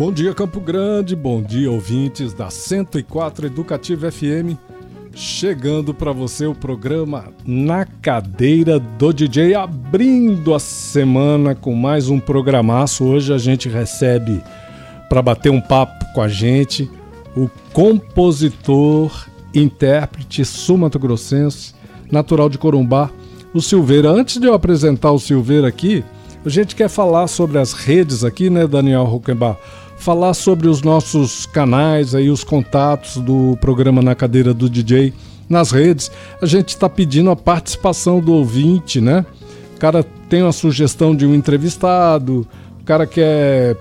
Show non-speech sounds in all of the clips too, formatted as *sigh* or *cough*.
Bom dia, Campo Grande. Bom dia, ouvintes da 104 Educativa FM. Chegando para você o programa Na Cadeira do DJ, abrindo a semana com mais um programaço. Hoje a gente recebe para bater um papo com a gente o compositor, intérprete sumato-grossense, natural de Corumbá, o Silveira. Antes de eu apresentar o Silveira aqui, a gente quer falar sobre as redes aqui, né, Daniel Huckenbach? Falar sobre os nossos canais, aí os contatos do programa Na Cadeira do DJ nas redes. A gente está pedindo a participação do ouvinte, né? O cara tem uma sugestão de um entrevistado, o cara quer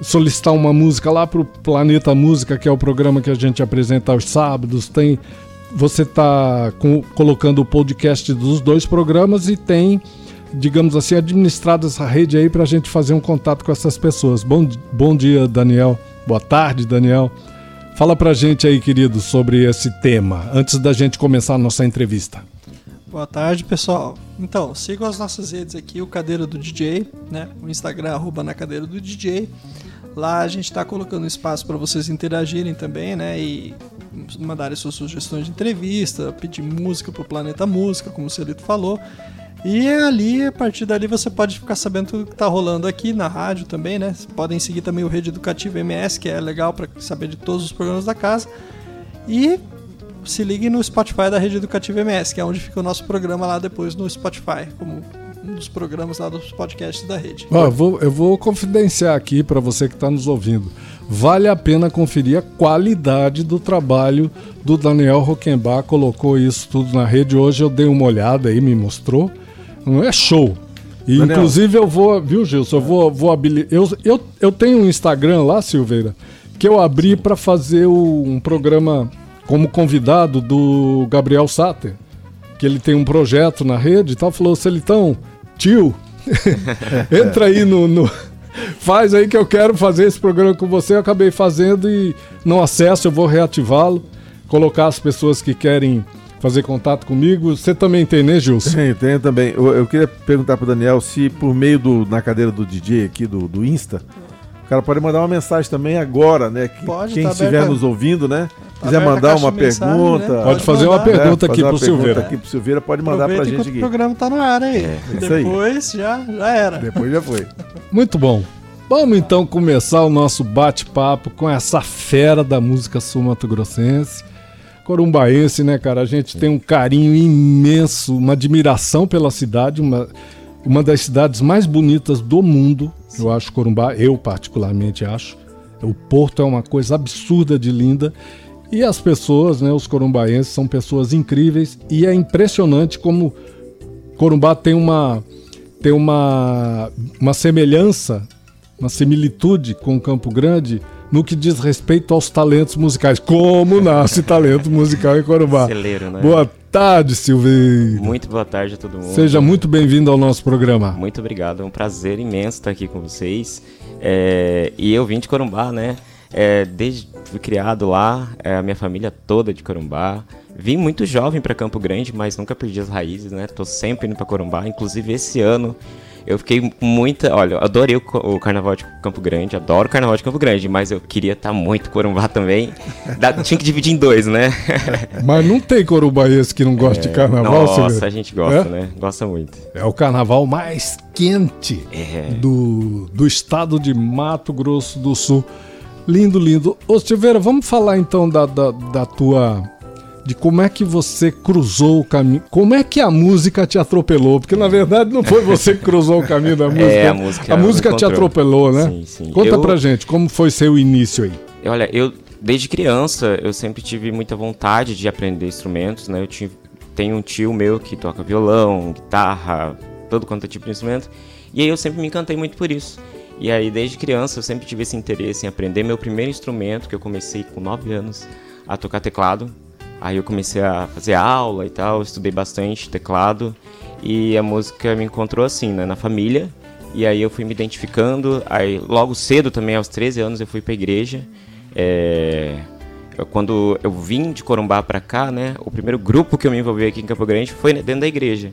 solicitar uma música lá para o Planeta Música, que é o programa que a gente apresenta aos sábados. Tem, você está colocando o podcast dos dois programas e tem, digamos assim, administrado essa rede aí para a gente fazer um contato com essas pessoas. Bom, bom dia, Daniel. Boa tarde, Daniel. Fala pra gente aí, querido, sobre esse tema, antes da gente começar a nossa entrevista. Boa tarde, pessoal. Então, sigam as nossas redes aqui, o Cadeira do DJ, né? O Instagram, arroba na Cadeira do DJ. Lá a gente está colocando espaço para vocês interagirem também, né? E mandarem suas sugestões de entrevista, pedir música para o Planeta Música, como o Celito falou. E ali, a partir dali, você pode ficar sabendo tudo que está rolando aqui na rádio também, né? Podem seguir também o Rede Educativa MS, que é legal para saber de todos os programas da casa. E se ligue no Spotify da Rede Educativa MS, que é onde fica o nosso programa lá depois no Spotify, como um dos programas lá dos podcasts da rede. Ó, eu, vou, eu vou confidenciar aqui para você que está nos ouvindo. Vale a pena conferir a qualidade do trabalho do Daniel Roquembar. Colocou isso tudo na rede. Hoje eu dei uma olhada aí, me mostrou. Não é show. E, Daniel. inclusive eu vou, viu, Gilson? Eu vou, vou habilitar. Eu, eu, eu tenho um Instagram lá, Silveira, que eu abri para fazer o- um programa como convidado do Gabriel Sater, que ele tem um projeto na rede e tal. Falou, Celitão, tio, *laughs* entra aí no, no- Faz aí que eu quero fazer esse programa com você. Eu acabei fazendo e não acesso, eu vou reativá-lo. Colocar as pessoas que querem fazer contato comigo. Você também tem, né, Gilson? Tem, tem também. Eu, eu queria perguntar pro Daniel se por meio do na cadeira do DJ aqui do, do Insta, o cara pode mandar uma mensagem também agora, né? Que- Pode, Quem tá estiver aberta- nos ouvindo, né? tá quiser mandar caixa uma mensagem, pergunta, né? Pode fazer uma mandar. pergunta aqui fazer uma pro Silveira. pergunta aqui pro Silveira, pode mandar pra Aproveita gente aqui. o programa tá no ar aí. isso aí. Depois já, já era. Depois já foi. Muito bom. Vamos então começar o nosso bate-papo com essa fera da música sul-mato-grossense. Corumbaense, né, cara? A gente tem um carinho imenso, uma admiração pela cidade, uma, uma das cidades mais bonitas do mundo. Eu acho Corumbá, eu particularmente acho. O porto é uma coisa absurda de linda. E as pessoas, né, os corumbaenses, são pessoas incríveis. E é impressionante como Corumbá tem uma, tem uma, uma semelhança, uma similitude com Campo Grande no que diz respeito aos talentos musicais. Como nasce talento musical em Corumbá? Celeiro, né? Boa tarde, Silveira. Muito boa tarde a todo mundo. Seja muito bem-vindo ao nosso programa. Muito obrigado, é um prazer imenso estar aqui com vocês. É, e eu vim de Corumbá, né? É, desde fui criado lá, é, a minha família toda de Corumbá. Vim muito jovem para Campo Grande, mas nunca perdi as raízes, né? Tô sempre indo para Corumbá. Inclusive esse ano eu fiquei muita. Olha, adorei o, o Carnaval de Campo Grande, adoro o Carnaval de Campo Grande, mas eu queria estar muito em Corumbá também. Dá- *laughs* tinha que dividir em dois, né? Mas não tem corumbaense que não gosta de carnaval, Nossa, Silveira? a gente gosta, É? né? Gosta muito. É o carnaval mais quente É. do, do estado de Mato Grosso do Sul. Lindo, lindo. Ô Silveira, vamos falar então da, da, da tua. De como é que você cruzou o caminho. Como é que a música te atropelou? Porque na verdade não foi você que cruzou o caminho da música. *laughs* É, a música A música te atropelou, né? Sim, sim. Conta Eu- pra gente, como foi seu início aí? Olha, eu desde criança eu sempre tive muita vontade de aprender instrumentos, né? Eu tive, tenho um tio meu que toca violão, guitarra, todo quanto é tipo de instrumento. E aí eu sempre me encantei muito por isso. E aí desde criança eu sempre tive esse interesse em aprender meu primeiro instrumento, que eu comecei com 9 anos a tocar teclado. Aí eu comecei a fazer aula e tal, estudei bastante teclado e a música me encontrou assim, né, na família. E aí eu fui me identificando. Aí logo cedo também, aos 13 anos, eu fui pra igreja. É... Quando eu vim de Corumbá para cá, né, o primeiro grupo que eu me envolvi aqui em Campo Grande foi dentro da igreja.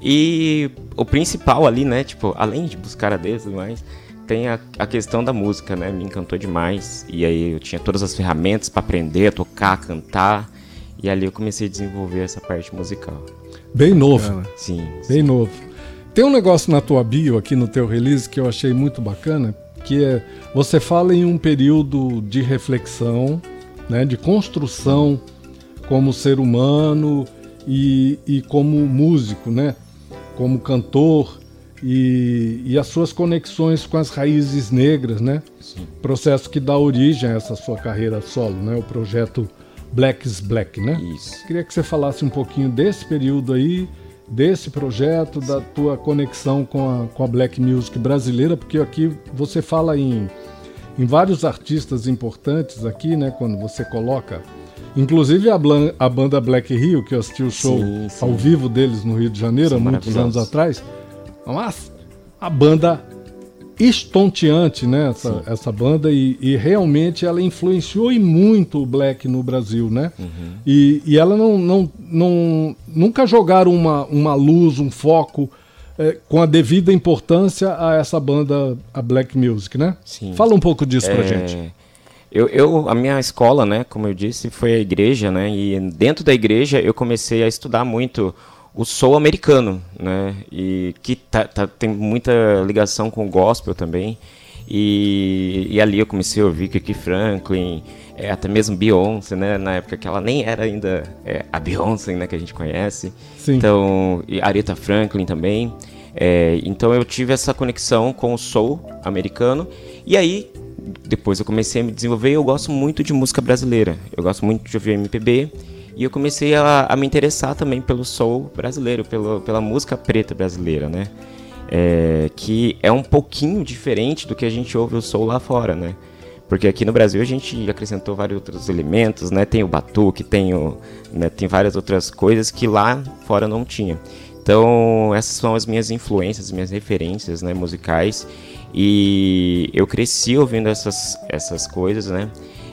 E o principal ali, né, tipo, além de buscar a Deus e mais, tem a, a, questão da música, né, me encantou demais. E aí eu tinha todas as ferramentas para aprender tocar, cantar. E ali eu comecei a desenvolver essa parte musical. Bem novo. Sim. Bem sim. novo. Tem um negócio na tua bio aqui no teu release que eu achei muito bacana, que é você fala em um período de reflexão, né, de construção como ser humano e, e como músico, né, como cantor e, e, as suas conexões com as raízes negras, né? Sim. Processo que dá origem a essa sua carreira solo, né? O projeto Black is Black, né? Isso. Queria que você falasse um pouquinho desse período aí, desse projeto, Sim. da tua conexão com a, com a Black Music brasileira, porque aqui você fala em, em vários artistas importantes aqui, né? Quando você coloca. Inclusive a, a banda Black Rio, que eu assisti o show sim, sim. ao vivo deles no Rio de Janeiro, há muitos anos atrás. Mas a banda estonteante, né? Essa, essa banda, e, e, realmente ela influenciou e muito o black no Brasil, né? Uhum. E, e ela não, não, não nunca jogaram uma, uma luz, um foco é, com a devida importância a essa banda, a black music, né? Sim. Fala um pouco disso é... pra gente. Eu, eu, a minha escola, né, como eu disse, foi a igreja, né? E dentro da igreja eu comecei a estudar muito o soul americano, né? E que tá, tá, tem muita ligação com o gospel também. E, e ali eu comecei a ouvir Kiki Franklin, é, até mesmo Beyoncé, né? Na época que ela nem era ainda é, a Beyoncé, né? Que a gente conhece. Sim. Então, e Aretha Franklin também. É, então eu tive essa conexão com o soul americano. E aí, depois eu comecei a me desenvolver. Eu gosto muito de música brasileira. Eu gosto muito de ouvir MPB. E eu comecei a, a me interessar também pelo soul brasileiro, pelo, pela música preta brasileira, né? É, que é um pouquinho diferente do que a gente ouve o soul lá fora, né? Porque aqui no Brasil a gente acrescentou vários outros elementos, né? Tem o batuque, tem, o, né? tem várias outras coisas que lá fora não tinha. Então, essas são as minhas influências, as minhas referências né, musicais. E eu cresci ouvindo essas, essas coisas, né?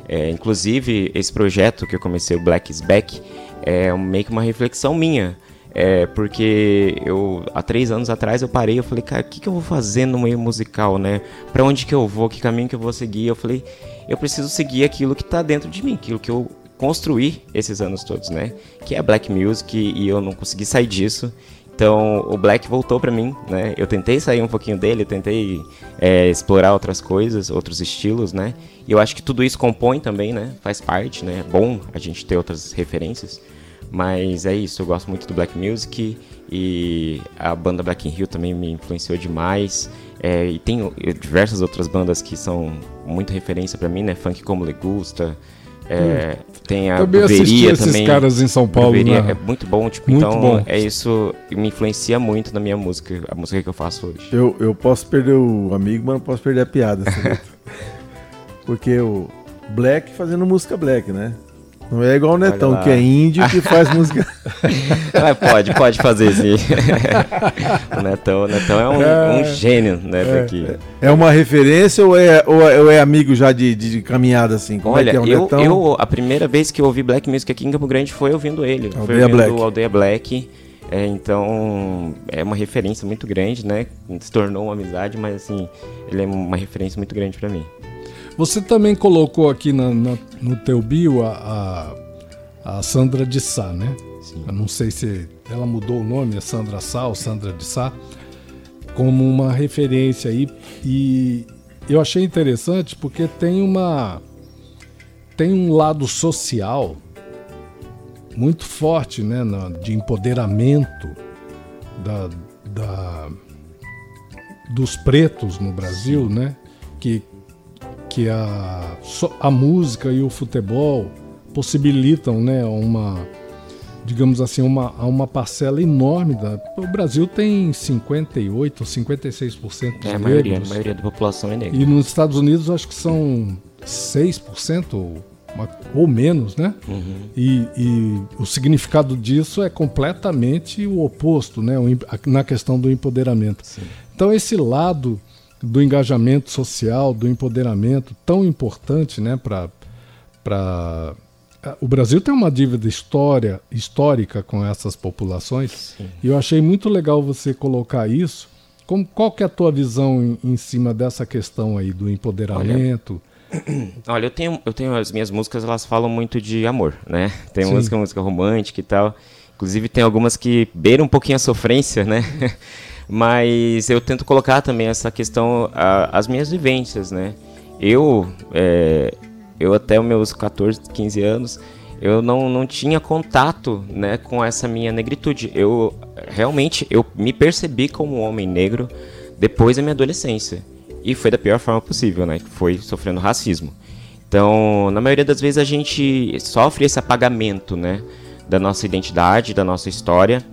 É, inclusive, esse projeto que eu comecei, o Black is Back, é meio que uma reflexão minha. É, porque eu, há três anos atrás, eu parei eu falei, cara, o que, que eu vou fazer no meio musical, né? Pra onde que eu vou, que caminho que eu vou seguir? Eu falei, eu preciso seguir aquilo que tá dentro de mim, aquilo que eu construí esses anos todos, né? Que é Black Music e eu não consegui sair disso. Então o Black voltou para mim, né? Eu tentei sair um pouquinho dele, tentei é, explorar outras coisas, outros estilos, né? E eu acho que tudo isso compõe também, né? Faz parte, né? É bom a gente ter outras referências. Mas é isso, eu gosto muito do Black Music e a banda Black in Hill também me influenciou demais. É, e tem diversas outras bandas que são muito referência para mim, né? Funk como Legusta, é, hum. Tem a também Bruveria esses também. caras em São Paulo, né? É muito bom, tipo, muito então bom. é isso me influencia muito na minha música, a música que eu faço hoje. Eu, eu posso perder o amigo, mas não posso perder a piada. *laughs* Porque o Black fazendo música Black, né? Não é igual o Netão, que é índio que faz *laughs* música. ah, pode, pode fazer sim. o, Netão, o Netão é um, é, um gênio, né, é, daqui. É uma referência ou é, ou é, ou é amigo já de, de, caminhada assim? Como Olha, é que é o eu, Netão? eu, a primeira vez que eu ouvi Black Music aqui em Campo Grande foi ouvindo ele. Aldeia foi ouvindo Black. Aldeia Black. É, então, é uma referência muito grande, né? Se tornou uma amizade, mas assim, ele é uma referência muito grande para mim. Você também colocou aqui na, na, no teu bio a, a, a, Sandra de Sá, né? Sim. Eu não sei se ela mudou o nome, é Sandra Sá ou Sandra de Sá, como uma referência aí. E eu achei interessante porque tem uma tem um lado social muito forte, né, de empoderamento da, da dos pretos no Brasil, né, que que a, a música e o futebol possibilitam né, uma, digamos assim, uma, uma parcela enorme da. O Brasil tem 58 ou 56% de é, a negros. maioria, a maioria da população é negra. E nos Estados Unidos acho que são 6% ou, ou menos, né? Uhum. E, e, o significado disso é completamente o oposto, né? Na questão do empoderamento. Sim. Então esse lado do engajamento social, do empoderamento tão importante, né? Para o Brasil tem uma dívida história, histórica com essas populações Sim. e eu achei muito legal você colocar isso. Como, qual que é a tua visão em, em cima dessa questão aí do empoderamento? Olha, *clears throat* olha, eu, tenho, eu tenho as minhas músicas, elas falam muito de amor, né? Tem Sim. música, música romântica e tal. Inclusive tem algumas que beiram um pouquinho a sofrência, né? *laughs* Mas eu tento colocar também essa questão, a, as minhas vivências, né? Eu, é, eu até os meus 14, 15 anos, eu não, não tinha contato né, com essa minha negritude. Eu realmente eu me percebi como um homem negro depois da minha adolescência. E foi da pior forma possível, né? Foi sofrendo racismo. Então, na maioria das vezes a gente sofre esse apagamento, né? Da nossa identidade, da nossa história.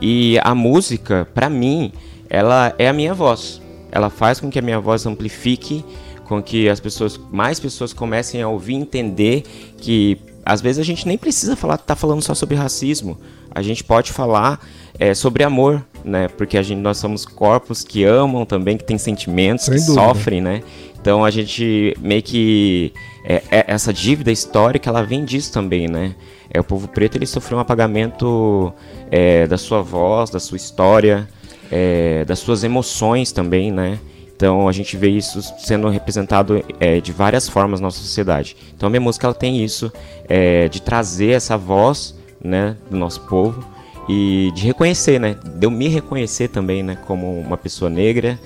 E a música, para mim, ela é a minha voz. Ela faz com que a minha voz amplifique com que as pessoas, mais pessoas comecem a ouvir, entender que às vezes a gente nem precisa falar, tá falando só sobre racismo. A gente pode falar é, sobre amor, né? Porque a gente, nós somos corpos que amam também, que têm sentimentos, Sem que dúvida. sofrem, né? Então a gente meio que é, é, essa dívida histórica, ela vem disso também, né? É o povo preto ele sofreu um apagamento é, da sua voz, da sua história, é, das suas emoções também, né? Então a gente vê isso sendo representado é, de várias formas na nossa sociedade. Então a minha música ela tem isso é, de trazer essa voz, né, do nosso povo e de reconhecer, né, de eu me reconhecer também, né, como uma pessoa negra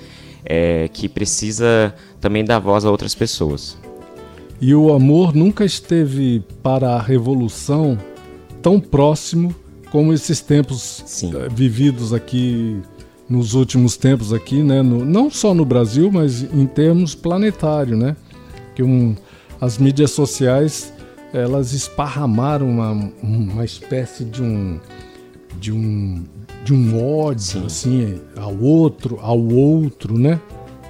é, que precisa também dar voz a outras pessoas. E o amor nunca esteve para a revolução tão próximo como esses tempos Sim. Eh, vividos aqui nos últimos tempos aqui, né? No, não só no Brasil, mas em termos planetário, né? Que um, as mídias sociais elas esparramaram uma, uma espécie de um de um de um ódio Sim. assim ao outro ao outro, né?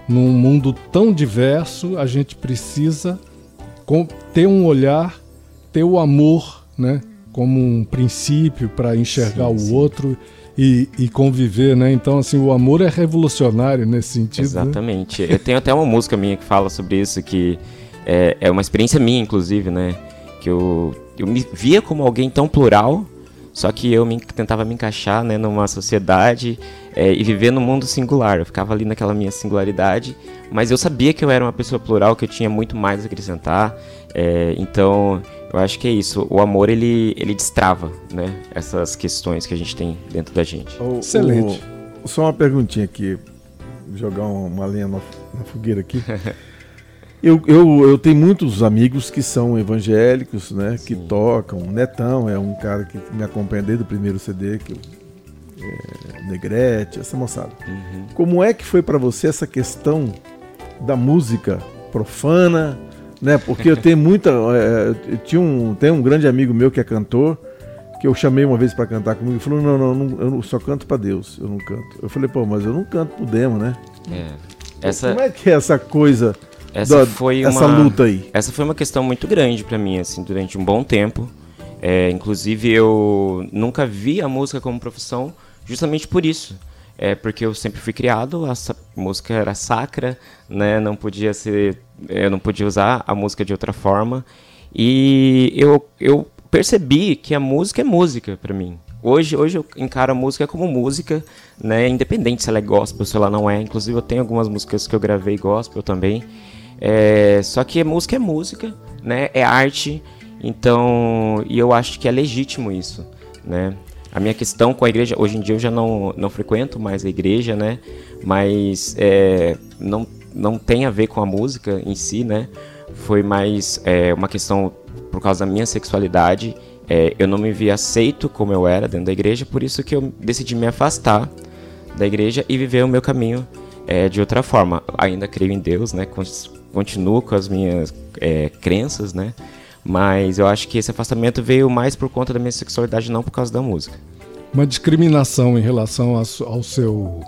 Num mundo tão diverso, a gente precisa ter um olhar, ter o amor, né? Como um princípio para enxergar sim, o sim. outro e, e, conviver, né? Então, assim, o amor é revolucionário nesse sentido. Né? Exatamente. Né? Eu tenho até uma música minha que fala sobre isso, que é, é uma experiência minha, inclusive, né? Que eu, eu me via como alguém tão plural, só que eu me, tentava me encaixar né, numa sociedade é, e viver num mundo singular. Eu ficava ali naquela minha singularidade, mas eu sabia que eu era uma pessoa plural, que eu tinha muito mais a acrescentar. É, então, eu acho que é isso. O amor, ele, ele destrava, né? Essas questões que a gente tem dentro da gente. O, Excelente. O, só uma perguntinha aqui. Jogar uma lenha na, na fogueira aqui. *laughs* eu, eu, eu tenho muitos amigos que são evangélicos, né? Sim. Que tocam. Netão é um cara que me acompanha desde o primeiro CD, que eu, é, Negrete, essa moçada. Uhum. Como é que foi para você essa questão da música profana né? Porque eu tenho muita. É, eu tinha um, tem um grande amigo meu que é cantor, que eu chamei uma vez para cantar comigo e falou: não, não, não, eu só canto para Deus, eu não canto. Eu falei, pô, mas eu não canto pro demo, né? É. Essa... Como é que é essa coisa? Essa da, foi essa uma, luta aí. Essa foi uma questão muito grande para mim, assim, durante um bom tempo. É, inclusive, eu nunca vi a música como profissão justamente por isso é porque eu sempre fui criado, a música era sacra, né? Não podia ser, eu não podia usar a música de outra forma. E eu, eu percebi que a música é música para mim. Hoje, hoje eu encaro a música como música, né? Independente se ela é gospel, se ela não é. Inclusive eu tenho algumas músicas que eu gravei gospel também. É, só que música é música, né? É arte. Então, e eu acho que é legítimo isso, né? A minha questão com a igreja, hoje em dia eu já não, não frequento mais a igreja, né? Mas é, não, não tem a ver com a música em si, né? Foi mais é, uma questão por causa da minha sexualidade. É, eu não me vi aceito como eu era dentro da igreja, por isso que eu decidi me afastar da igreja e viver o meu caminho é, de outra forma. Ainda creio em Deus, né? Continuo com as minhas é, crenças, né? Mas eu acho que esse afastamento veio mais por conta da minha sexualidade, não por causa da música. Uma discriminação em relação ao seu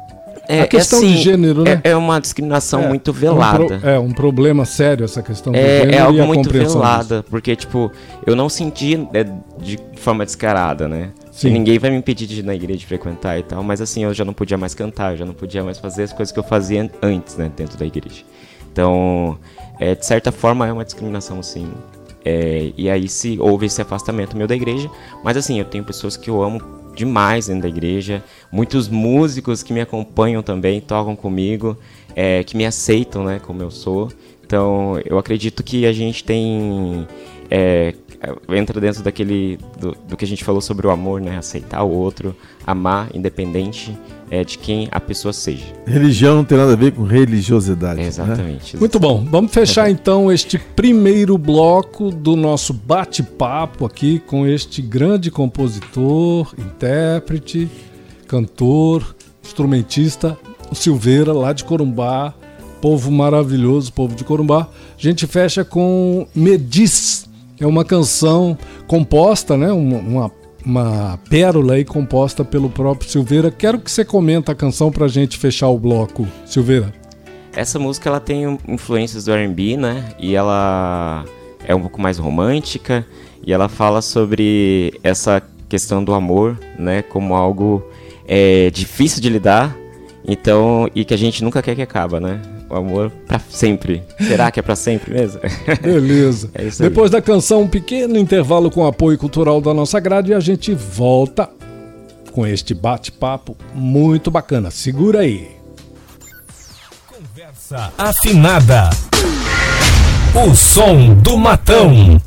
é, a questão assim, de gênero, né? É, é uma discriminação é, muito velada. É um, pro, é um, problema sério essa questão do é, gênero É algo muito velada, disso. porque, tipo, eu não senti é, de forma descarada, né? Sim. E ninguém vai me impedir de ir na igreja frequentar e tal, mas assim, eu já não podia mais cantar, eu já não podia mais fazer as coisas que eu fazia antes, né, dentro da igreja. Então, é, de certa forma, é uma discriminação, sim. É, e aí se houve esse afastamento meu da igreja, mas assim, eu tenho pessoas que eu amo demais dentro da igreja. Muitos músicos que me acompanham também, tocam comigo, é, que me aceitam, né, como eu sou. Então, eu acredito que a gente tem é, entra dentro daquele do, do, que a gente falou sobre o amor, né? Aceitar o outro, amar, independente é, de quem a pessoa seja. Religião não tem nada a ver com religiosidade. É, exatamente, né? Muito bom. Vamos fechar então este primeiro bloco do nosso bate-papo aqui com este grande compositor, intérprete, cantor, instrumentista, o Silveira, lá de Corumbá. Povo maravilhoso, povo de Corumbá. A gente fecha com Medis é uma canção composta, né? Uma, uma, pérola aí composta pelo próprio Silveira. Quero que você comenta a canção pra gente fechar o bloco, Silveira. Essa música ela tem influências do R&B, né? E ela é um pouco mais romântica e ela fala sobre essa questão do amor, né? Como algo é, difícil de lidar, então e que a gente nunca quer que acaba, né? O amor para sempre. Será que é para sempre mesmo? *laughs* Beleza. é Depois da canção, um pequeno intervalo com apoio cultural da nossa grade e a gente volta com este bate-papo muito bacana. Segura aí. Conversa afinada. O som do matão.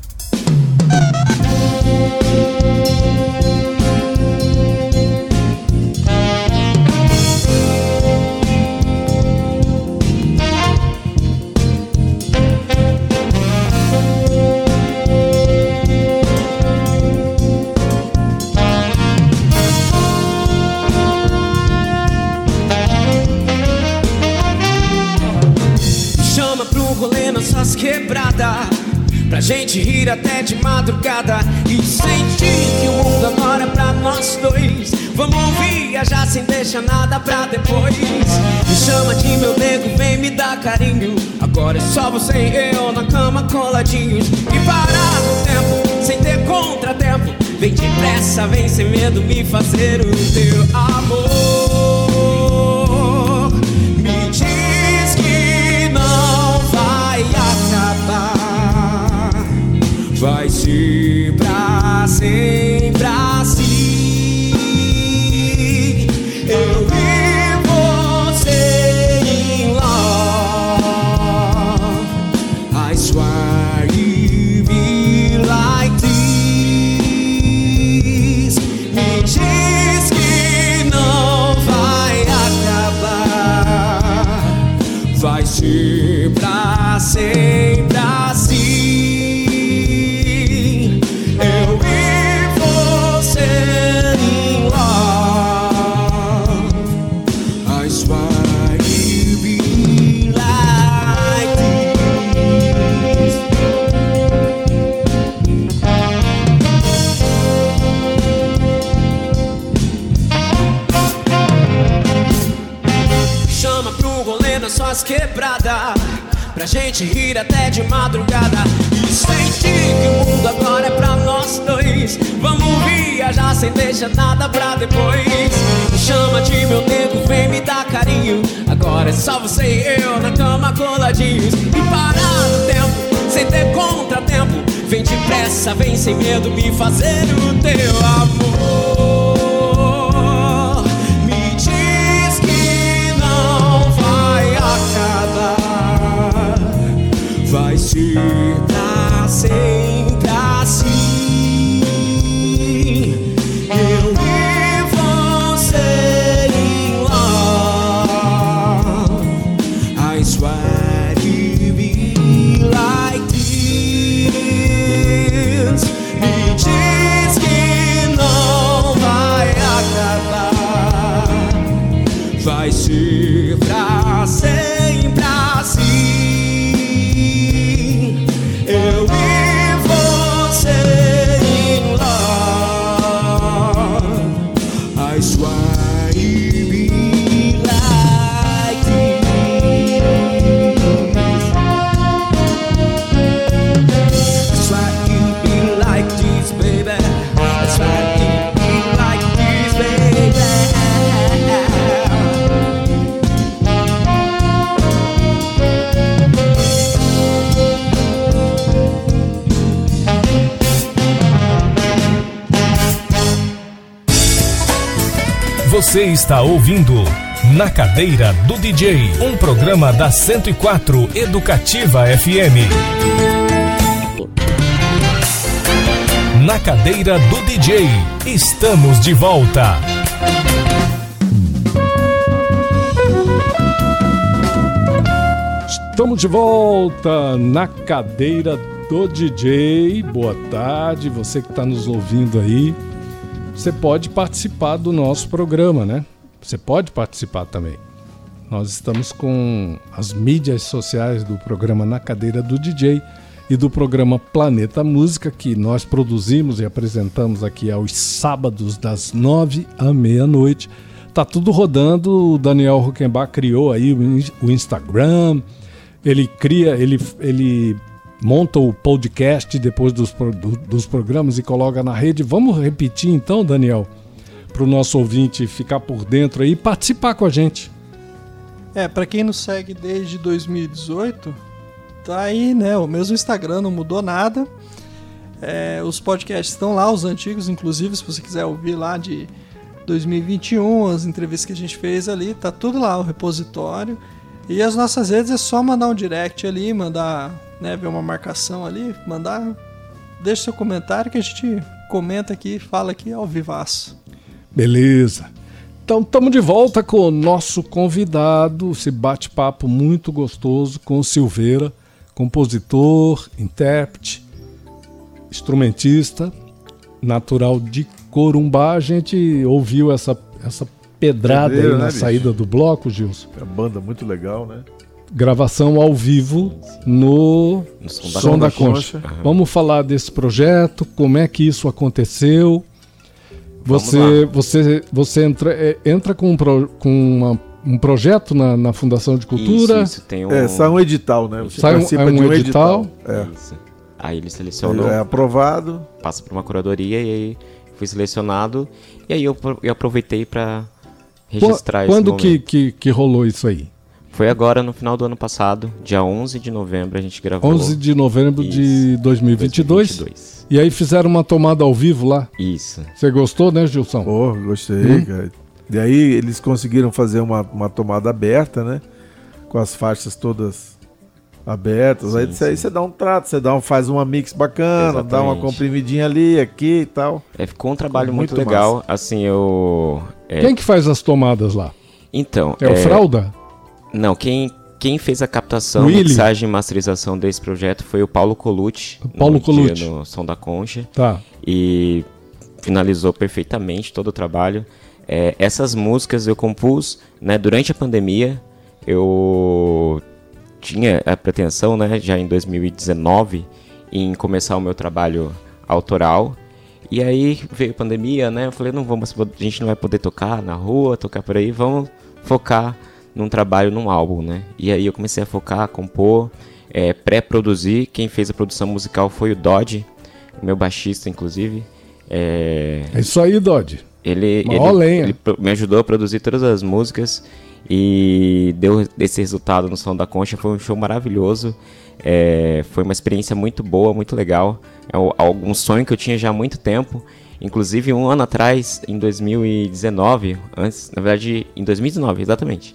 Pra gente rir até de madrugada E sentir que o mundo agora é pra nós dois. Vamos viajar sem deixar nada pra depois. Me chama de meu nego, vem me dar carinho. Agora é só você e eu na cama coladinhos. E parar no tempo, sem ter contratempo. Vem depressa, vem sem medo me fazer o teu amor pra vem sem medo me fazer o teu amor Você está ouvindo Na Cadeira do DJ, um programa da 104 Educativa FM. Na Cadeira do DJ, estamos de volta. Estamos de volta na cadeira do DJ. Boa tarde, você que está nos ouvindo aí. Você pode participar do nosso programa, né? Você pode participar também. Nós estamos com as mídias sociais do programa Na Cadeira do DJ e do programa Planeta Música, que nós produzimos e apresentamos aqui aos sábados, das nove à meia-noite. Tá tudo rodando. O Daniel Huckenbach criou aí o Instagram ele cria, ele, ele monta o podcast depois dos, dos programas e coloca na rede. Vamos repetir então, Daniel, para o nosso ouvinte ficar por dentro aí e participar com a gente. É, para quem nos segue desde 2018, tá aí, né? O mesmo Instagram não mudou nada. É, os podcasts estão lá, os antigos, inclusive, se você quiser ouvir lá de 2021, as entrevistas que a gente fez ali, tá tudo lá, o repositório. E as nossas redes é só mandar um direct ali, mandar, né, ver uma marcação ali, mandar, deixa seu comentário que a gente comenta aqui, fala aqui ao vivaço. Beleza. Então estamos de volta com o nosso convidado, esse bate-papo muito gostoso com o Silveira, compositor, intérprete, instrumentista, natural de Corumbá. A gente ouviu essa, essa pedrada Pedreiro, aí na né, saída do bloco, Gilson. É uma banda muito legal, né? Gravação ao vivo no, no Som da, Som da Concha. Concha. Uhum. Vamos falar desse projeto, como é que isso aconteceu. Você, você, você entra, é, entra com, um, pro, com uma, um projeto na, na, Fundação de Cultura. Isso, isso tem um... É, sai um edital, né? Você sai um, é um, um edital. edital. É. Isso. Aí ele selecionou. É aprovado. Passa por uma curadoria e aí fui selecionado. E aí eu, eu aproveitei para registrar Quando que, que, que rolou isso aí? Foi agora no final do ano passado, dia 11 de novembro a gente gravou. 11 de novembro isso, de 2022. 2022. E aí fizeram uma tomada ao vivo lá? Isso. Você gostou, né, Gilson? Pô, gostei, hum? cara. E aí eles conseguiram fazer uma, uma tomada aberta, né? Com as faixas todas abertas. Sim, aí, sim. aí você dá um trato, você dá um, faz uma mix bacana, Exatamente. dá uma comprimidinha ali, aqui e tal. É, ficou um trabalho muito, muito legal. Massa. Assim, eu. É... Quem que faz as tomadas lá? Então. É, é... o Fralda? Não, quem, quem fez a captação, Willy? mixagem e masterização desse projeto foi o Paulo Colucci. Paulo no Colucci. no Som da Concha. Tá. E finalizou perfeitamente todo o trabalho. É, essas músicas eu compus né, durante a pandemia. Eu tinha a pretensão, né, já em 2019, em começar o meu trabalho autoral. E aí veio a pandemia, né? Eu falei, não vamos, a gente não vai poder tocar na rua, tocar por aí, vamos focar num trabalho, num álbum, né? E aí eu comecei a focar, compor, é, pré-produzir. Quem fez a produção musical foi o Dodge, meu baixista, inclusive. É, é isso aí, Dodge. Ele, ele, ele, me ajudou a produzir todas as músicas e deu esse resultado no Som da Concha. Foi um show maravilhoso. É, foi uma experiência muito boa, muito legal. É um sonho que eu tinha já há muito tempo. Inclusive, um ano atrás, em 2019, antes, na verdade, em 2019, exatamente.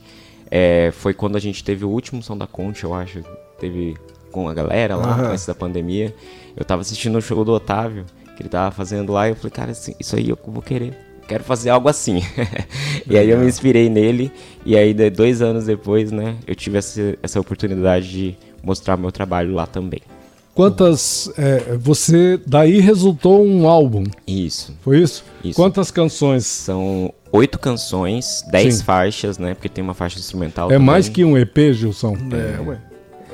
É, foi quando a gente teve o último Som da Concha, eu acho. Teve com a galera lá, uhum. antes da pandemia. Eu tava assistindo o show do Otávio, que ele tava fazendo lá, e eu falei, cara, assim, isso aí eu vou querer quero fazer algo assim. *laughs* e aí eu me inspirei nele, e aí dois anos depois, né, eu tive essa, essa oportunidade de mostrar meu trabalho lá também. Quantas. É, você. Daí resultou um álbum. Isso. Foi isso? isso. Quantas canções? São oito canções, dez Sim. faixas, né? Porque tem uma faixa instrumental. É também. mais que um EP, Gilson? É, ué.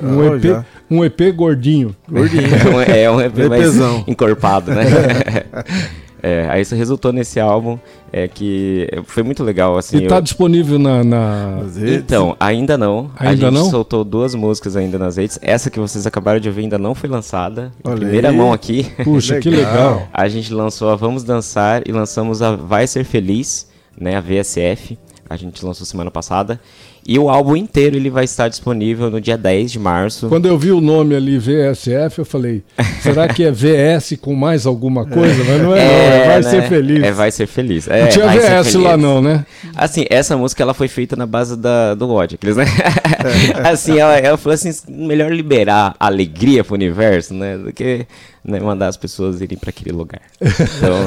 Um, ah, EP, um EP gordinho. Gordinho. *laughs* é um EP mais encorpado, né? *laughs* É, aí isso resultou nesse álbum é, que foi muito legal. Assim, e tá eu... disponível na, na... Então, ainda não. Ainda a gente não? soltou duas músicas ainda nas redes. Essa que vocês acabaram de ouvir ainda não foi lançada. Olha primeira aí. mão aqui. Puxa, que legal. A gente lançou a Vamos Dançar e lançamos a Vai Ser Feliz, né, a VSF. A gente lançou semana passada. E o álbum inteiro ele vai estar disponível no dia 10 de março. Quando eu vi o nome ali, VSF, eu falei, *laughs* será que é VS com mais alguma coisa? Mas não é, não, é Vai né? Ser Feliz. É Vai Ser Feliz. não É, tinha Vai Ser VS lá não, né? Assim, essa música ela foi feita na base da, do aqueles, né? *laughs* assim, ela, ela falou assim, melhor liberar alegria pro universo, né? Do que né, mandar as pessoas irem para aquele lugar. *laughs* Então,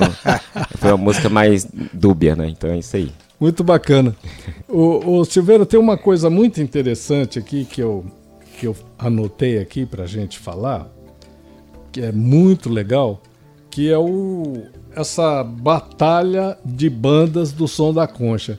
foi uma música mais dúbia, né? Então é isso aí. Muito bacana. O, o Silveira, tem uma coisa muito interessante aqui que eu, que eu anotei aqui pra gente falar, que é muito legal, que é o, essa batalha de bandas do Som da Concha.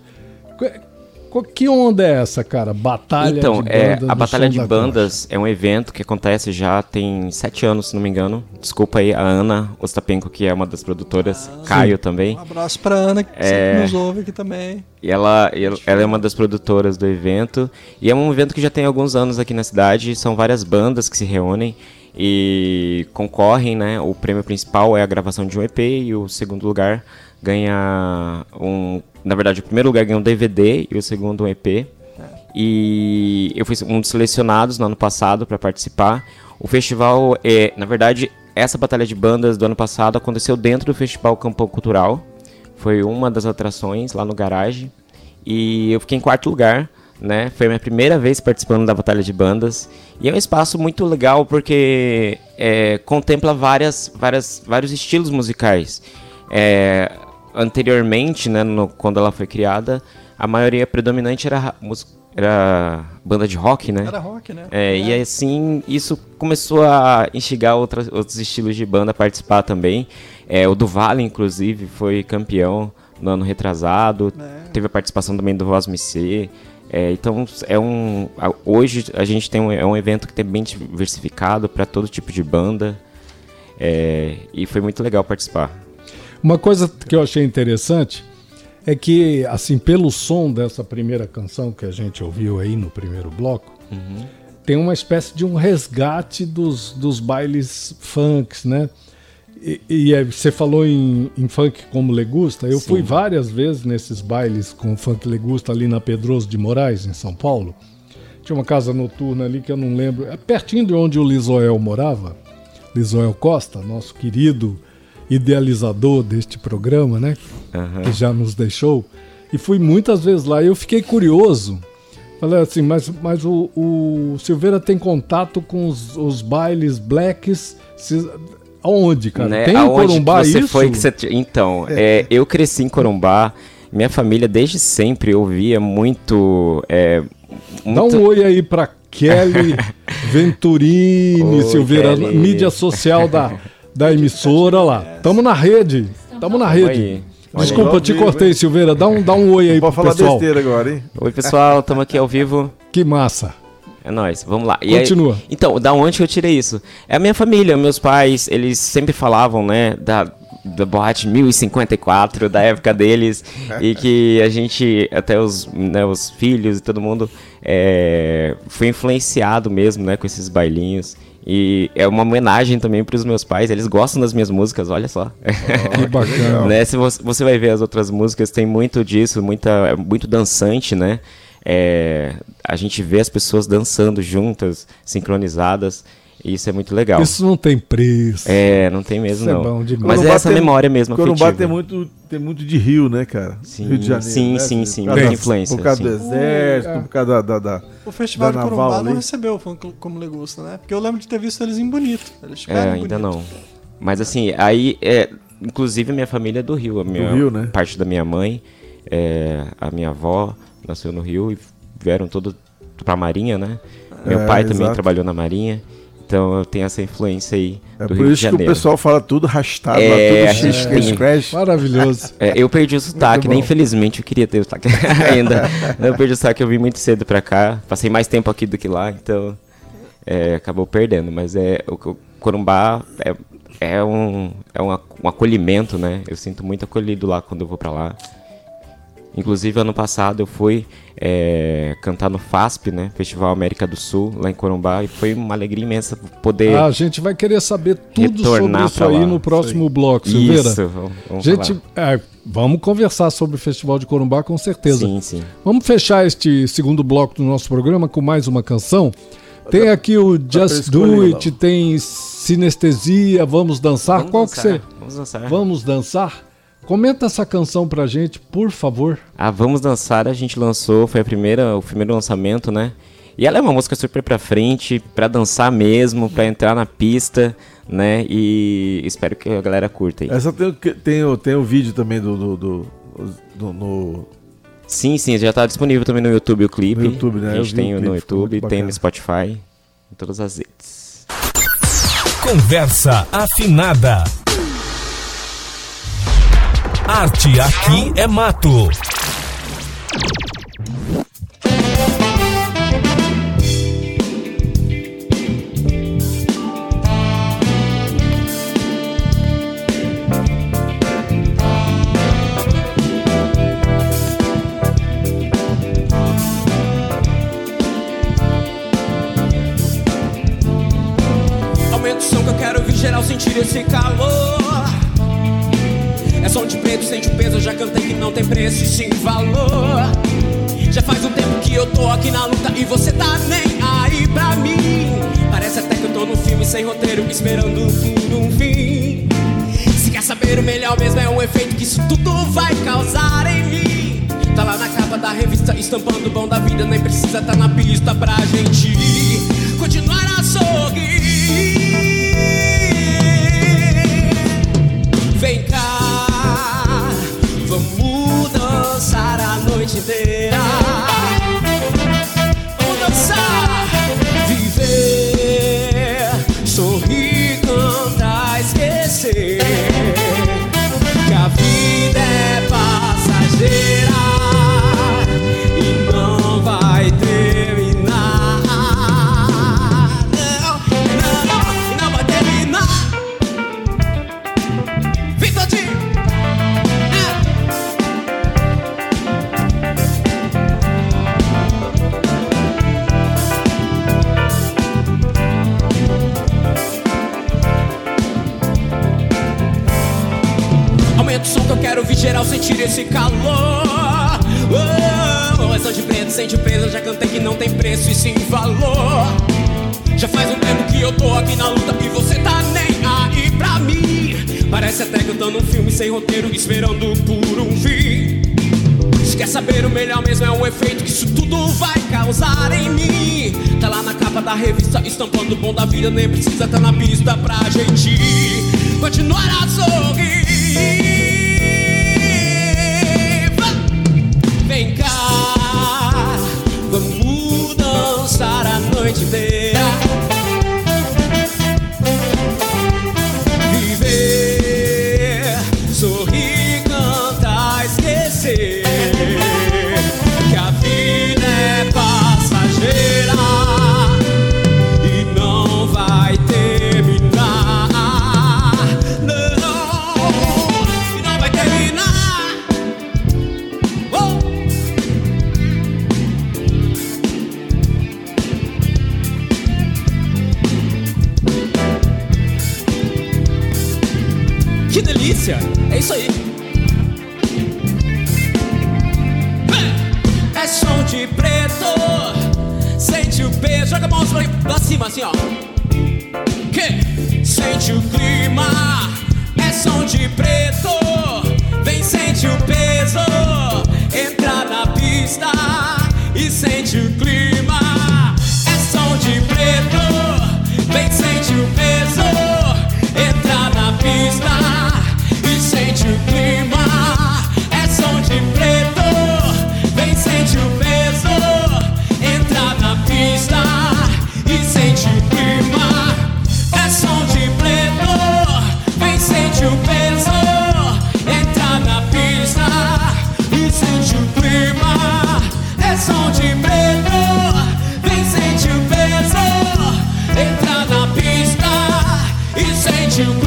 Que- onda é essa, cara? Batalha então, de é, bandas a do Batalha Som de da Bandas é um evento que acontece já tem sete anos, se não me engano. Desculpa aí a Ana Ostapenko, que é uma das produtoras, Caio também. Um abraço pra Ana, que É. sempre nos ouve aqui também. E ela, e ela ela é uma das produtoras do evento. E é um evento que já tem alguns anos aqui na cidade. São várias bandas que se reúnem e concorrem, né? O prêmio principal é a gravação de um EP e o segundo lugar ganha um. Na verdade, o primeiro lugar ganha um DVD e o segundo um EP. E eu fui um dos selecionados no ano passado para participar. O festival, é, na verdade, essa batalha de bandas do ano passado aconteceu dentro do Festival Campão Cultural. Foi uma das atrações lá no garagem. E eu fiquei em quarto lugar, né? Foi a minha primeira vez participando da Batalha de Bandas. E é um espaço muito legal porque é, contempla várias, várias, vários estilos musicais. É, anteriormente, né, no- quando ela foi criada, a maioria predominante era, era banda de rock, né? Era rock, né? É, e assim, isso começou a instigar outras, outros estilos de banda a participar também. É, o do Vale, inclusive, foi campeão no ano retrasado. É. Teve a participação também do Voz MC. É, então, é um, hoje a gente tem um, é um evento que tem bem diversificado para todo tipo de banda. É, e foi muito legal participar. Uma coisa que eu achei interessante é que, assim, pelo som dessa primeira canção que a gente ouviu aí no primeiro bloco, tem uma espécie de um resgate dos, dos bailes funks, né? E, e aí você falou em, em funk como legusta. Eu fui várias vezes nesses bailes com funk legusta ali na Pedroso de Moraes, em São Paulo. Tinha uma casa noturna ali que eu não lembro. É pertinho de onde o Lisoel morava. Lisoel Costa, nosso querido idealizador deste programa, né? Que já nos deixou. E fui muitas vezes lá e eu fiquei curioso. Falei assim, mas, mas o, o Silveira tem contato com os, os bailes blacks. Se, aonde, cara? né? Tem em Aonde Corumbá que você isso? foi que você... Então, é, eu cresci em Corumbá. Minha família desde sempre ouvia muito... É, Dá muito... um oi aí pra Kelly *laughs* Venturini, Silveira, Kelly. mídia social da, da emissora lá. Tamo na rede. Tamo na rede. Desculpa, te cortei? Silveira. Dá um, dá um oi aí pro Pode falar pessoal. besteira agora, hein? Oi, pessoal, estamos aqui ao vivo. Que massa. É nóis, vamos lá. E aí- Continua. então, da onde que eu tirei isso? É a minha família, meus pais, eles sempre falavam, né, da, da boate 1054, da época deles, e que a gente, até os, né, os filhos e todo mundo, é, foi influenciado mesmo, né, com esses bailinhos. E é uma homenagem também para os meus pais, eles gostam das minhas músicas, olha só. Que *laughs* bacana. né? Se você, você vai ver as outras músicas, tem muito disso, muita, é muito dançante, né? É, a gente vê as pessoas dançando juntas, sincronizadas, isso é muito legal. Isso não tem preço. É, não tem mesmo Isso é não. bom demais. Mas é Corumbá essa tem- memória mesmo Corumbá afetiva. tem muito, tem muito de Rio, né, cara? Sim, Rio de Janeiro. sim, né? sim, Por sim, muita influência, Por causa sim. do exército, É. por causa da. da, da- O Festival da de Corumbá não ali. recebeu o funk como legusta, né? Porque eu lembro de ter visto eles em Bonito. Eles É, ainda Bonito. não. Mas assim, aí, é, inclusive minha família é do Rio. A minha, Rio, né? Parte da minha mãe, é, a minha avó nasceu no Rio e vieram todos pra Marinha, né? Meu É, pai também exato. trabalhou na Marinha. Então eu tenho essa influência aí É do por Rio de isso que o pessoal fala tudo arrastado, É, tudo X, gente Crash. Maravilhoso. É, eu perdi o sotaque, né? Infelizmente eu queria ter o sotaque *laughs* ainda. *laughs* Eu perdi o sotaque, eu vim muito cedo pra cá. Passei mais tempo aqui do que lá, então é, acabou perdendo. Mas é o, o Corumbá é, é, um, é um, um acolhimento, né? Eu sinto muito acolhido lá quando eu vou pra lá. Inclusive, ano passado eu fui é, cantar no FASP, né? Festival América do Sul, lá em Corumbá, e foi uma alegria imensa poder. Ah, a gente vai querer saber tudo sobre isso aí lá. no próximo bloco, Silveira. Isso, vamos, vamos Gente, falar. é, vamos conversar sobre o Festival de Corumbá com certeza. Sim, sim. Vamos fechar este segundo bloco do nosso programa com mais uma canção. Tem aqui o pra Just Do. It, tem Sinestesia, Vamos Dançar. Vamos Qual dançar, que você... Vamos dançar. Vamos Dançar? Comenta essa canção pra gente, por favor. A Vamos Dançar a gente lançou, foi a primeira, o primeiro lançamento, né? E ela é uma música super pra frente, pra dançar mesmo, pra entrar na pista, né? E espero que a galera curta aí. Essa tem, tem, o- tem o vídeo também do. do, do- do- no, Sim, sim, já tá disponível também no YouTube o clipe. No YouTube, né? A gente tem clipe, no YouTube, tem no. Spotify, em todas as redes. Conversa afinada. Arte aqui é mato. Aumenta o som que eu quero ouvir geral sentir esse calor. É som de preto, sente o peso. Já cantei que não tem preço e sim valor. Já faz um tempo que eu tô aqui na luta e você tá nem aí pra mim. Parece até que eu tô num filme sem roteiro, esperando por um fim. Se quer saber o melhor mesmo, é um efeito que isso tudo vai causar em mim. Tá lá na capa da revista, estampando o bom da vida. Nem precisa tá na pista pra gente continuar a sorrir. Vem cá, dançar a noite inteira. Sem roteiro, esperando por um fim. Quer saber o melhor mesmo é um efeito que isso tudo vai causar em mim. Tá lá na capa da revista, estampando o bom da vida, nem precisa tá na pista pra gente continuar a sorrir. Vem cá, vamos dançar a noite inteira. E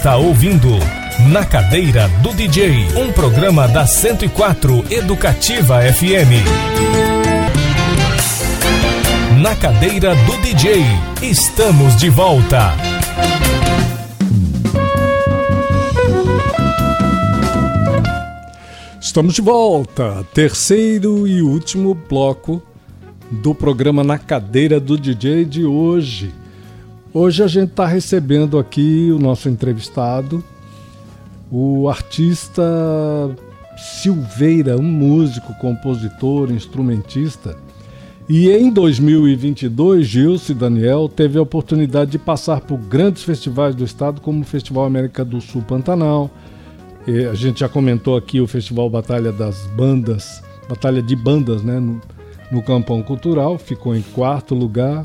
está ouvindo Na Cadeira do DJ, um programa da 104 Educativa FM. Na Cadeira do DJ, estamos de volta. Estamos de volta, terceiro e último bloco do programa Na Cadeira do DJ de hoje. Hoje a gente está recebendo aqui o nosso entrevistado, o artista Silveira, um músico, compositor, instrumentista. E em 2022, Gilson e Daniel teve a oportunidade de passar por grandes festivais do estado, como o Festival América do Sul Pantanal, e a gente já comentou aqui o Festival Batalha das Bandas, Batalha de Bandas, né, no, no Campão Cultural, ficou em quarto lugar.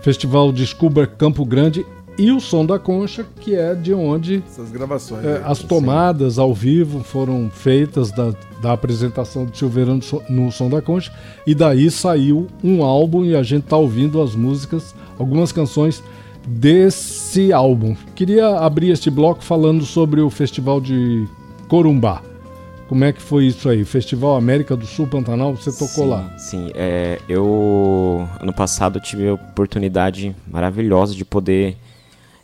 Festival Descubra Campo Grande e o Som da Concha, que é de onde Essas gravações. é, né? as tomadas ao vivo foram feitas da, da apresentação de Silveira no, So- no Som da Concha, e daí saiu um álbum e a gente tá ouvindo as músicas, algumas canções desse álbum. Queria abrir este bloco falando sobre o Festival de Corumbá. Como é que foi isso aí? Festival América do Sul Pantanal, você tocou sim, lá. Sim, é, eu ano passado tive a oportunidade maravilhosa de poder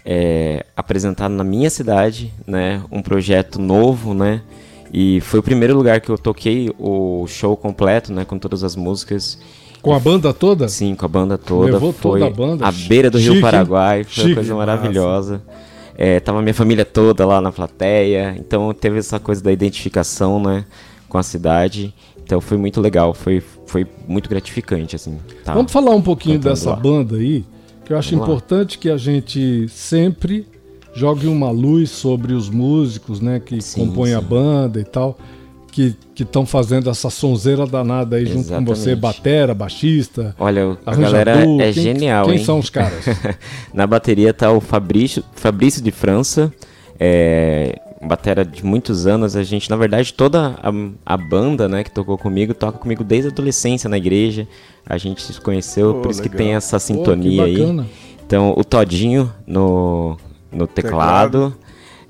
é, apresentar na minha cidade, né, um projeto novo, né, e foi o primeiro lugar que eu toquei o show completo, né, com todas as músicas. Com a banda toda? Sim, com a banda toda. Levou foi toda a banda? à beira do Chique, Rio? Paraguai, foi Chique. uma coisa maravilhosa. É, tava minha família toda lá na plateia, então teve essa coisa da identificação, né, com a cidade. Então foi muito legal, foi, foi muito gratificante, assim. tá? Vamos falar um pouquinho cantando dessa lá. banda aí, que eu acho Vamos lá. importante que a gente sempre jogue uma luz sobre os músicos, né, que Sim, compõem a sim. banda e tal, que estão fazendo essa sonzeira danada aí junto com você, Exatamente. batera, baixista, Olha, a galera é quem, genial, Quem hein? são os caras? *laughs* Na bateria tá o Fabrício, Fabrício de França, é, batera de muitos anos. A gente, na verdade, toda a, a banda, né, que tocou comigo, toca comigo desde a adolescência na igreja. A gente se conheceu, Pô, por isso que legal. tem essa Pô, que sintonia aí. Então, o Todinho no, no teclado.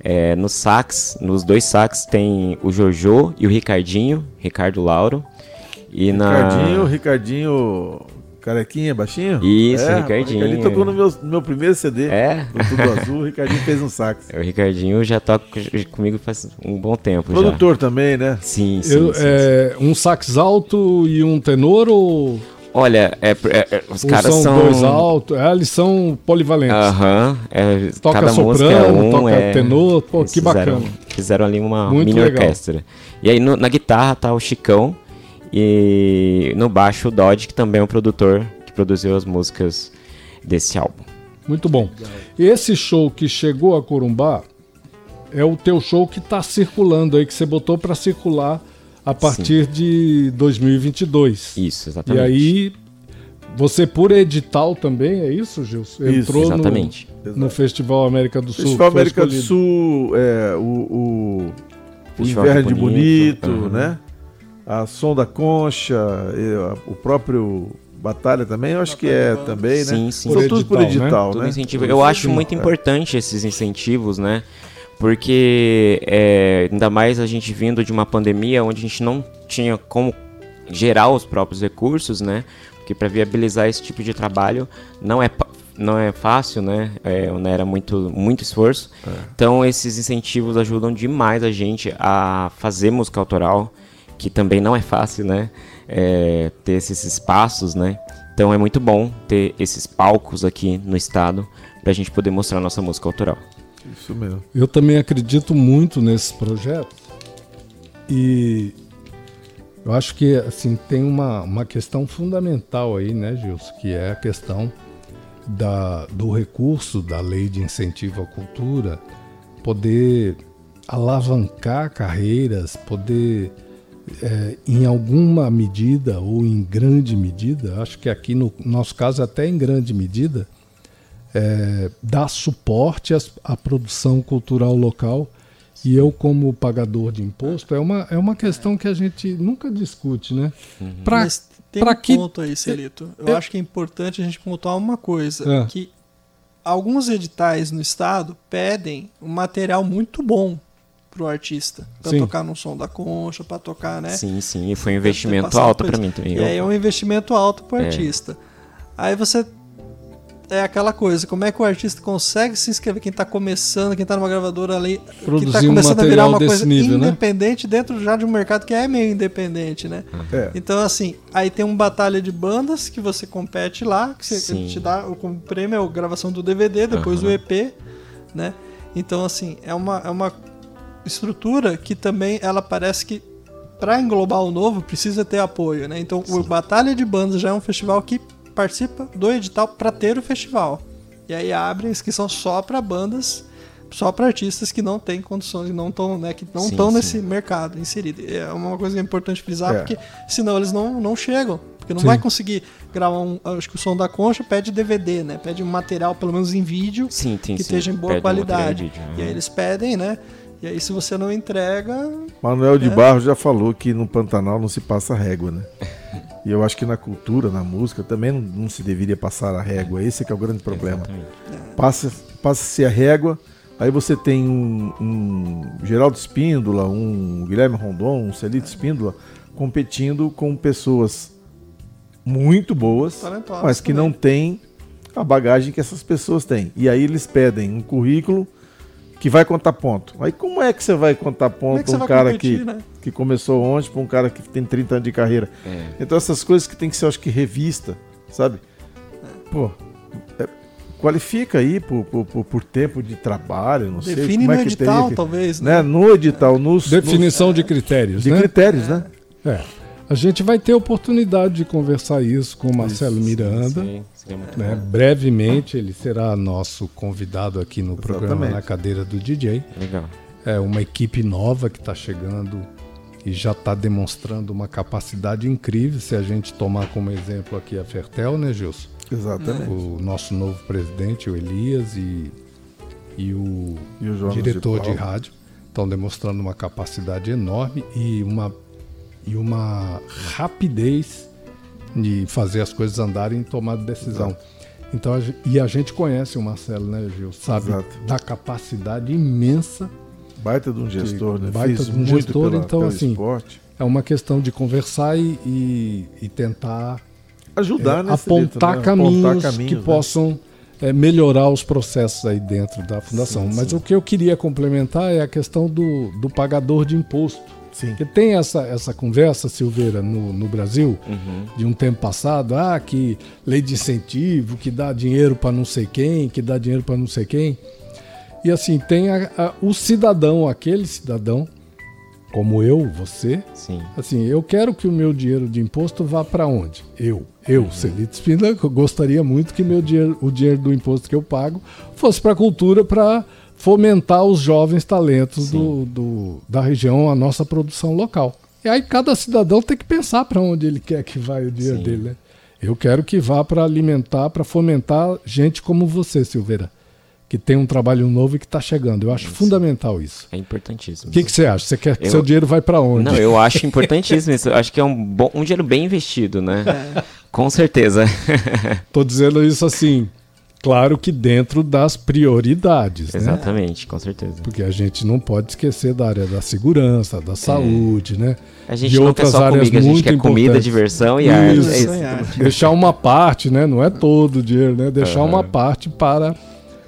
É, no sax, nos dois sax tem o Jojo e o Ricardinho, Ricardo Lauro. E Ricardinho, na... Ricardinho. Carequinha, baixinho? Isso, é, Ricardinho. O Ricardinho tocou no meu, no meu primeiro CD. É? Do Tudo Azul, o Ricardinho fez um sax. *laughs* O Ricardinho já toca comigo faz um bom tempo já. Produtor também, né? Sim, sim, Eu, sim, é, um sax alto e um tenor ou, Olha, é, é- é- os caras são, são. dois altos? É, eles são polivalentes. Aham. é, Toca cada é soprano, um, toca é, tenor, pô, que fizeram- bacana. Fizeram ali uma Muito mini legal. orquestra. E aí no- na guitarra tá o Chicão e no baixo o Dodge, que também é um produtor que produziu as músicas desse álbum. Muito bom. Esse show que chegou a Corumbá é o teu show que está circulando aí, que você botou para circular a partir de 2022. Isso, E exatamente. aí, você por edital também, é isso, Gilson? Isso, Entrou no- exatamente. No, Festival América do Sul. Festival América do. Sul, é, o, o, o Inverno Bonito, Bonito, aham. né? A Som da Concha, e o próprio Batalha também, eu acho que é também, né? Sim, sim. São Por todos por edital, né? Tudo né? incentivo. Eu acho muito importante esses incentivos, né? Porque é, ainda mais a gente vindo de uma pandemia onde a gente não tinha como gerar os próprios recursos, né? Porque para viabilizar esse tipo de trabalho não é não é fácil, né? É, né, era muito muito esforço. Então esses incentivos ajudam demais a gente a fazer música autoral, que também não é fácil, né? É, ter esses espaços, né? Então é muito bom ter esses palcos aqui no estado para a gente poder mostrar nossa música autoral. Isso mesmo. Eu também acredito muito nesse projeto e eu acho que assim tem uma, uma questão fundamental aí, né, Gilson, que é a questão da, do recurso da lei de incentivo à cultura poder alavancar carreiras, poder é, em alguma medida ou em grande medida, acho que aqui no nosso caso até em grande medida, é, dar suporte às- à, produção cultural local. E eu, como pagador de imposto, é uma, é uma questão que a gente nunca discute, né? Pra, Mas tem pra um que- ponto aí, Celito. Eu É- acho que é importante a gente pontuar uma coisa. É. Que alguns editais no estado pedem um material muito bom pro artista. Pra Sim. tocar no som da concha, pra tocar, né? Sim, sim, e foi um Deve ter investimento alto para mim também. E aí é um investimento alto pro É. artista. Aí você. É aquela coisa, como é que o artista consegue se inscrever? Quem tá começando, quem tá numa gravadora ali, que Produzir tá um começando a virar uma coisa nível, né? independente dentro já de um mercado que é meio independente, né? É. Então, assim, aí tem uma batalha de bandas que você compete lá, que você Sim. te dá o como prêmio é a gravação do DVD, depois o EP, né? Então, assim, é uma, é uma estrutura que também ela parece que para englobar o novo precisa ter apoio, né? Então, o Batalha de Bandas já é um festival que participa do edital para ter o festival. E aí abre inscrição só para bandas, só para artistas que não têm condições, que não estão, né, que não Sim, estão sim. nesse mercado inserido. É uma coisa que é importante frisar, É. porque senão eles não, não chegam. Porque não Sim. vai conseguir gravar um. Acho que o som da concha pede DVD, né? Pede um material, pelo menos em vídeo, Sim, sim, que sim. esteja em boa Pede um qualidade. de vídeo, E aí eles pedem, né? E aí, se você não entrega. Manuel de É. Barros já falou que no Pantanal não se passa régua, né? *laughs* E eu acho que na cultura, na música, também não, não se deveria passar a régua. Esse é que é o grande problema. Exatamente. Passa- Passa-se a régua, aí você tem um, um Geraldo Espíndola, um Guilherme Rondon, um Celito Espíndola, competindo com pessoas muito boas, mas que também. não têm a bagagem que essas pessoas têm. E aí eles pedem um currículo que vai contar ponto. Aí como é que você vai contar Como é ponto você para um cara competir, que, né? que começou ontem, para um cara que tem 30 anos de carreira? É. Então essas coisas que tem que ser, acho que, revista, sabe? Pô, é, qualifica aí por, por, por- por tempo de trabalho, não sei Define como no é que edital, teria que- talvez, né? né? No edital, nos, Definição de critérios, nos- de né? critérios, né? É. A gente vai ter oportunidade de conversar isso com o Marcelo Miranda. Sim, seria muito né? Brevemente ele será nosso convidado aqui no programa Exatamente. na cadeira do DJ. Legal. É uma equipe nova que está chegando e já está demonstrando uma capacidade incrível. Se a gente tomar como exemplo aqui a Fertel, né, Gilson? Exatamente. O nosso novo presidente, o Elias, e, e o E o diretor de de, rádio estão demonstrando uma capacidade enorme e uma, e uma rapidez de fazer as coisas andarem e tomar decisão. Então, e a gente conhece o Marcelo, né, Gil? Sabe Exato. da capacidade imensa. Baita de um gestor, né? baita Fez de um muito gestor, pela- então, assim, esporte. É uma questão de conversar e, e, e tentar Ajudar, é, né? apontar, né? caminhos Apontar que né? possam é, melhorar os processos aí dentro da fundação. Sim, Mas sim. o que eu queria complementar é a questão do, do pagador de imposto. Sim. Porque tem essa, essa conversa, Silveira, no, no Brasil, Uhum. de um tempo passado, ah, que lei de incentivo, que dá dinheiro para não sei quem, que dá dinheiro para não sei quem. E assim, tem a- a- o cidadão, aquele cidadão, como eu, você, Sim. Assim, eu quero que o meu dinheiro de imposto vá para onde? Eu, eu, Celito Espíndola, eu gostaria muito que meu dinheiro, o dinheiro do imposto que eu pago fosse para a cultura, para fomentar os jovens talentos do, do- da região, a nossa produção local. E aí cada cidadão tem que pensar para onde ele quer que vá o dinheiro Sim. dele, né? Eu quero que vá para alimentar, para fomentar gente como você, Silveira, que tem um trabalho novo e que está chegando. Eu acho fundamental isso. É importantíssimo. O que, que você acha? Você quer que Eu- seu dinheiro vai para onde? Não, eu acho importantíssimo isso. Eu acho que é um, bom, um dinheiro bem investido, né? É. Com certeza. Tô dizendo isso assim, claro que dentro das prioridades, né? Exatamente, com certeza. Porque a gente não pode esquecer da área da segurança, da saúde, né? A gente de não quer outras só áreas comida, a gente muito quer comida, diversão e arte. Isso. É Isso, isso. Deixar uma parte, né? Não é todo o dinheiro, né? Deixar Aham. uma parte para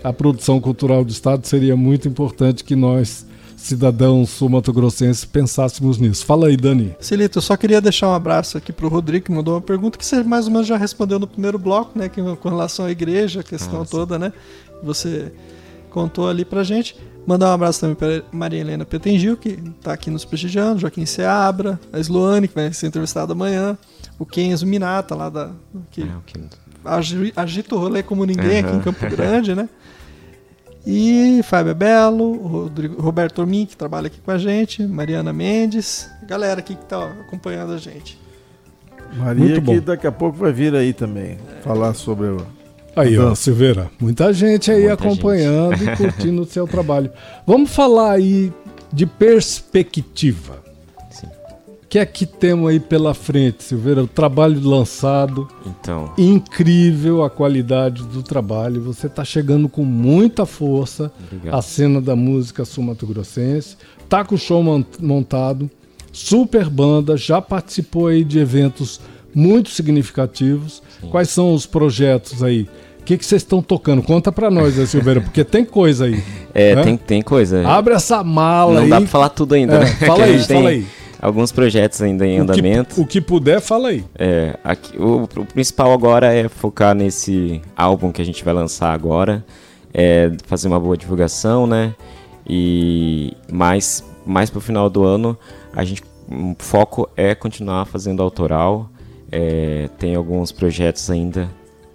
a produção cultural do Estado seria muito importante que nós cidadãos sul-mato-grossenses pensássemos nisso. Fala aí, Dani. Silito, eu só queria deixar um abraço aqui pro Rodrigo, que mandou uma pergunta que você mais ou menos já respondeu no primeiro bloco, né? Que, com relação à igreja, a questão Ah, sim. toda, né? Você contou ali pra gente. Mandar um abraço também para Maria Helena Petengil, que tá aqui nos prestigiando, Joaquim Seabra, a Sloane, que vai ser entrevistada amanhã, o Kenzo Minata, lá da. que É, o agi- agita o rolê como ninguém aqui em. Campo Grande, né? *laughs* E Fábio Belo, Rodrigo, Roberto Ormin, que trabalha aqui com a gente, Mariana Mendes, galera aqui que tá acompanhando a gente. Maria, que daqui a pouco vai vir aí também falar sobre o. Aí, ó. Silveira, muita gente aí Muita acompanhando e curtindo o seu trabalho. Vamos falar aí de perspectiva. Sim. O que é que temos aí pela frente, Silveira? O trabalho lançado, Então, incrível a qualidade do trabalho. Você está chegando com muita força Obrigado. à cena da música sul-mato-grossense. Tá com o show mon- montado, super banda, já participou aí de eventos muito significativos. Quais são os projetos aí? O que vocês estão tocando? Conta pra nós, né, Silveira, porque tem coisa aí. é, né? tem, tem coisa. Abre essa mala Não aí. dá pra falar tudo ainda, É, né? fala a aí, fala tem aí. Alguns projetos ainda em O que- andamento. O que, puder, fala aí. É, aqui- o, o principal agora é focar nesse álbum que a gente vai lançar agora, é fazer uma boa divulgação, né? E mais, mais pro final do ano, a gente, o foco é continuar fazendo autoral. É, tem alguns projetos ainda,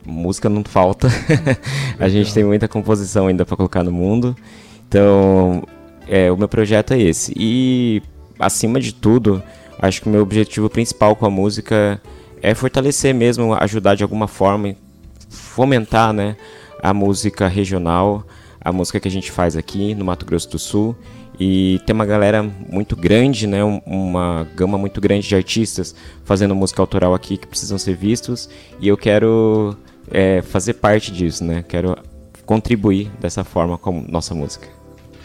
música não falta. *laughs* a gente tem muita composição ainda para colocar no mundo. Então, é, o meu projeto é esse. E, acima de tudo, acho que o meu objetivo principal com a música é fortalecer mesmo, ajudar de alguma forma, fomentar né, a música regional, a música que a gente faz aqui no Mato Grosso do Sul. E tem uma galera muito grande, né, um- uma gama muito grande de artistas fazendo música autoral aqui que precisam ser vistos. E eu quero é, fazer parte disso, né? Quero contribuir dessa forma com nossa música.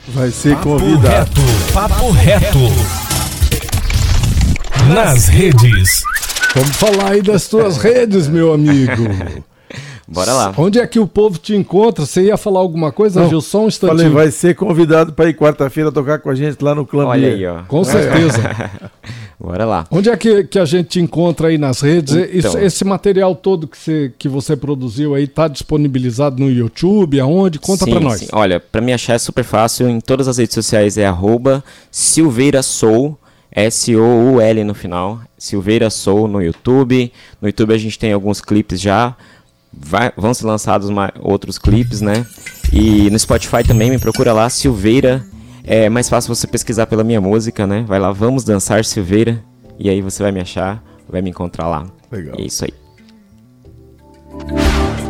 Vai ser Papo convidado. reto, papo reto. Nas redes. Vamos falar aí das tuas redes, meu amigo. *laughs* Bora lá. Onde é que o povo te encontra? Você ia falar alguma coisa, Não, Gil? Só um instantinho. Falei, vai ser convidado para ir quarta-feira tocar com a gente lá no Clã Olha aí, ó. Com certeza. *laughs* Bora lá. Onde é que, que a gente te encontra aí nas redes? Então. esse material todo que você, que você produziu aí tá disponibilizado no YouTube? Aonde? Conta pra nós. sim. Olha, pra me achar é super fácil. Em todas as redes sociais é arroba Silveira Soul, S-O-U-L no final. Silveira Soul no YouTube. No YouTube a gente tem alguns clipes já. Vai- vão ser lançados ma- outros clipes, né? E no Spotify também me procura lá, Silveira. É mais fácil você pesquisar pela minha música, né? Vai lá, vamos dançar Silveira. E aí você vai me achar, vai me encontrar lá. Legal. E é isso aí.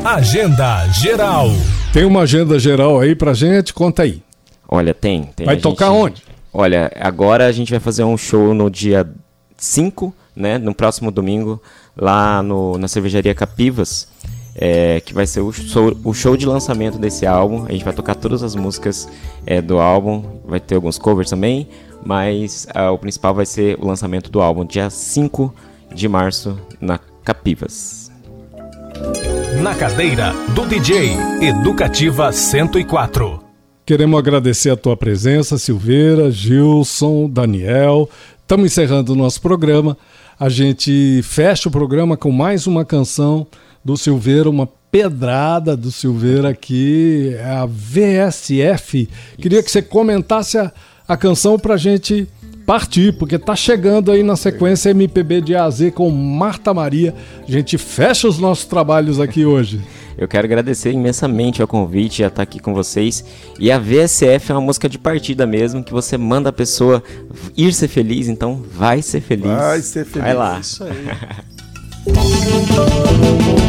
Agenda geral. Tem uma agenda geral aí pra gente? Conta aí. Olha, tem. tem Vai a tocar gente- onde? Olha, agora a gente vai fazer um show no dia 5, né? No próximo domingo, lá no, na cervejaria Capivas. É, que vai ser o show, o show de lançamento desse álbum. A gente vai tocar todas as músicas é, do álbum. Vai ter alguns covers também. Mas ah, o principal vai ser o lançamento do álbum, dia 5 de março, na Capivas. Na cadeira do DJ Educativa 104. Queremos agradecer a tua presença, Silveira, Gilson, Daniel. Estamos encerrando o nosso programa. A gente fecha o programa com mais uma canção do Silveira, uma pedrada do Silveira aqui, é a VSF. Queria que você comentasse a, a canção pra gente partir, porque tá chegando aí na sequência MPB de A a Z com Marta Maria. A gente fecha os nossos trabalhos aqui hoje. *laughs* Eu quero agradecer imensamente ao convite a estar aqui com vocês. E a VSF é uma música de partida mesmo, que você manda a pessoa ir ser feliz, então vai ser feliz. Vai ser feliz. Vai lá. Isso aí. *laughs*